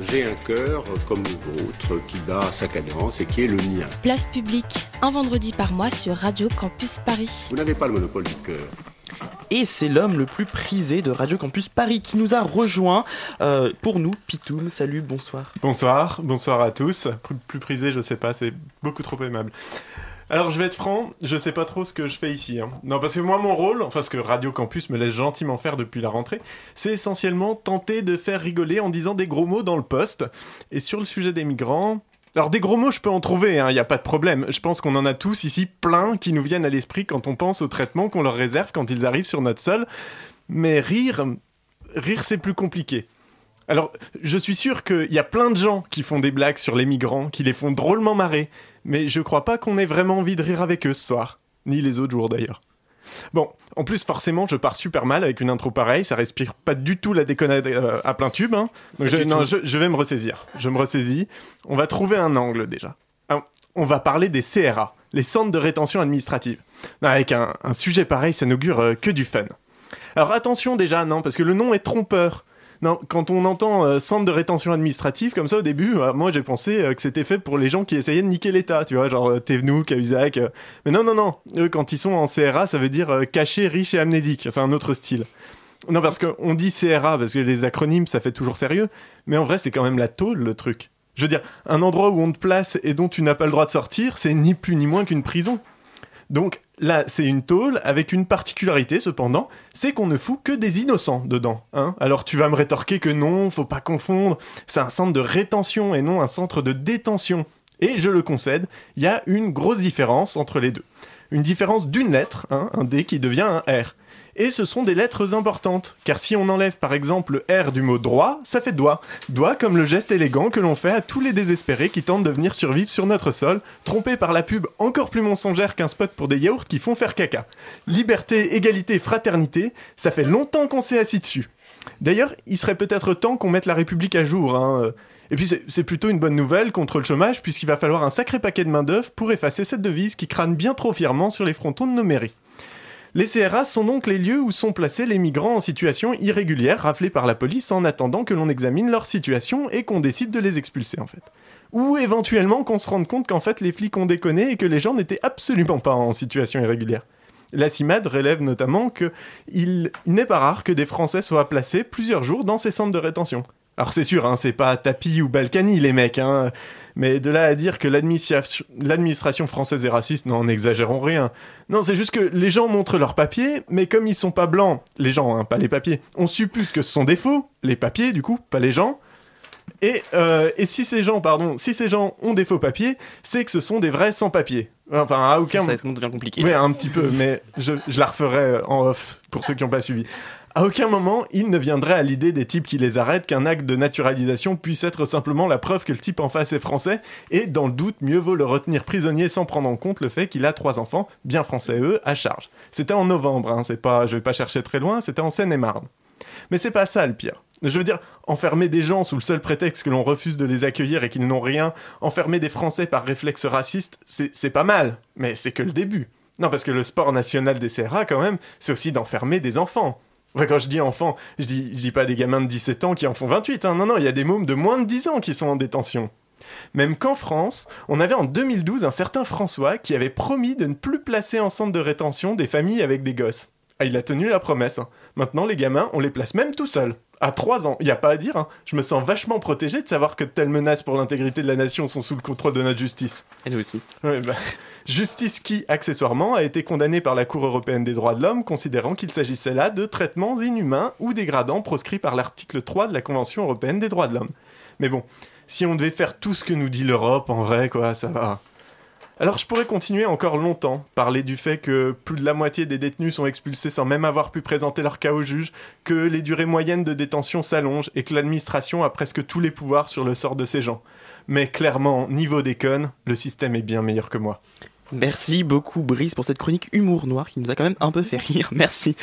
J'ai un cœur comme le vôtre qui bat sa cadence et qui est le mien. Place publique, un vendredi par mois sur Radio Campus Paris. Vous n'avez pas le monopole du cœur. Et c'est l'homme le plus prisé de Radio Campus Paris qui nous a rejoint euh, pour nous. Pitoum, salut, bonsoir. Bonsoir, bonsoir à tous. Plus, plus prisé, je sais pas, c'est beaucoup trop aimable. Alors je vais être franc, je sais pas trop ce que je fais ici. hein. Non, parce que moi mon rôle, enfin ce que Radio Campus me laisse gentiment faire depuis la rentrée, c'est essentiellement tenter de faire rigoler en disant des gros mots dans le poste. Et sur le sujet des migrants... Alors des gros mots je peux en trouver, il n'y a pas de problème. Je pense qu'on en a tous ici plein qui nous viennent à l'esprit quand on pense au traitement qu'on leur réserve quand ils arrivent sur notre sol. Mais rire, rire c'est plus compliqué. Alors, je suis sûr qu'il y a plein de gens qui font des blagues sur les migrants, qui les font drôlement marrer, mais je crois pas qu'on ait vraiment envie de rire avec eux ce soir. Ni les autres jours d'ailleurs. Bon, en plus, forcément, je pars super mal avec une intro pareille, ça respire pas du tout la déconnade euh, à plein tube. hein. Donc, je, non, je, je vais me ressaisir. Je me ressaisis. On va trouver un angle déjà. Ah, On va parler des CRA, les centres de rétention administrative. Avec un, un sujet pareil, ça n'augure euh, que du fun. Alors attention déjà, non, parce que le nom est trompeur. Non, quand on entend euh, centre de rétention administrative comme ça au début, euh, moi j'ai pensé euh, que c'était fait pour les gens qui essayaient de niquer l'État, tu vois, genre euh, Cahuzac. euh. Mais non, non, non. Eux, quand ils sont en CRA, ça veut dire caché, riche et amnésique. C'est un autre style. Non, parce qu'on dit CRA, parce que les acronymes, ça fait toujours sérieux. Mais en vrai, c'est quand même la tôle, le truc. Je veux dire, un endroit où on te place et dont tu n'as pas le droit de sortir, c'est ni plus ni moins qu'une prison. Donc là, c'est une tôle avec une particularité cependant, c'est qu'on ne fout que des innocents dedans. Hein Alors tu vas me rétorquer que non, faut pas confondre, c'est un centre de rétention et non un centre de détention. Et je le concède, il y a une grosse différence entre les deux. Une différence d'une lettre, hein, un D qui devient un R. Et ce sont des lettres importantes, car si on enlève par exemple le R du mot droit, ça fait doigt. Doigt comme le geste élégant que l'on fait à tous les désespérés qui tentent de venir survivre sur notre sol, trompés par la pub encore plus mensongère qu'un spot pour des yaourts qui font faire caca. Liberté, égalité, fraternité, ça fait longtemps qu'on s'est assis dessus. D'ailleurs, il serait peut-être temps qu'on mette la République à jour. Hein. Et puis c'est plutôt une bonne nouvelle contre le chômage, puisqu'il va falloir un sacré paquet de main-d'œuvre pour effacer cette devise qui crâne bien trop fièrement sur les frontons de nos mairies. Les CRA sont donc les lieux où sont placés les migrants en situation irrégulière raflés par la police en attendant que l'on examine leur situation et qu'on décide de les expulser en fait. Ou éventuellement qu'on se rende compte qu'en fait les flics ont déconné et que les gens n'étaient absolument pas en situation irrégulière. La CIMAD relève notamment que il n'est pas rare que des Français soient placés plusieurs jours dans ces centres de rétention. Alors c'est sûr, hein, c'est pas Tapi ou Balkany les mecs, hein, mais de là à dire que l'administration française est raciste, non, n'exagérons rien. Non, c'est juste que les gens montrent leurs papiers, mais comme ils sont pas blancs, les gens, hein, pas les papiers, on suppute que ce sont des faux, les papiers du coup, pas les gens. Et, euh, et si ces gens, pardon, si ces gens ont des faux papiers, c'est que ce sont des vrais sans-papiers. Enfin, à aucun Ça, ça devient compliqué. oui, un petit peu, mais je, je la referai euh, en off pour ceux qui n'ont pas suivi. À aucun moment, il ne viendrait à l'idée des types qui les arrêtent qu'un acte de naturalisation puisse être simplement la preuve que le type en face est français, et dans le doute, mieux vaut le retenir prisonnier sans prendre en compte le fait qu'il a trois enfants, bien français eux, à charge. C'était en novembre, hein, c'est pas, je vais pas chercher très loin, c'était en Seine-et-Marne. Mais c'est pas ça le pire. Je veux dire, enfermer des gens sous le seul prétexte que l'on refuse de les accueillir et qu'ils n'ont rien, enfermer des Français par réflexe raciste, c'est pas mal, mais c'est que le début. Non, parce que le sport national des CRA, quand même, c'est aussi d'enfermer des enfants. Quand je dis enfants, je dis, dis pas des gamins de 17 ans qui en font 28, hein. non, non, il y a des mômes de moins de 10 ans qui sont en détention. Même qu'en France, on avait en 2012 un certain François qui avait promis de ne plus placer en centre de rétention des familles avec des gosses. Ah, il a tenu la promesse. hein. Maintenant, les gamins, on les place même tout seuls. À 3 ans, il n'y a pas à dire. hein. Je me sens vachement protégé de savoir que de telles menaces pour l'intégrité de la nation sont sous le contrôle de notre justice. Et nous aussi. Ouais, bah, justice qui, accessoirement, a été condamnée par la Cour européenne des droits de l'homme, considérant qu'il s'agissait là de traitements inhumains ou dégradants proscrits par l'article 3 de la Convention européenne des droits de l'homme. Mais bon, si on devait faire tout ce que nous dit l'Europe, en vrai, quoi, ça va. Alors je pourrais continuer encore longtemps, parler du fait que plus de la moitié des détenus sont expulsés sans même avoir pu présenter leur cas au juge, que les durées moyennes de détention s'allongent et que l'administration a presque tous les pouvoirs sur le sort de ces gens. Mais clairement, niveau déconne, le système est bien meilleur que moi. Merci beaucoup Brice pour cette chronique humour noir qui nous a quand même un peu fait rire. Merci.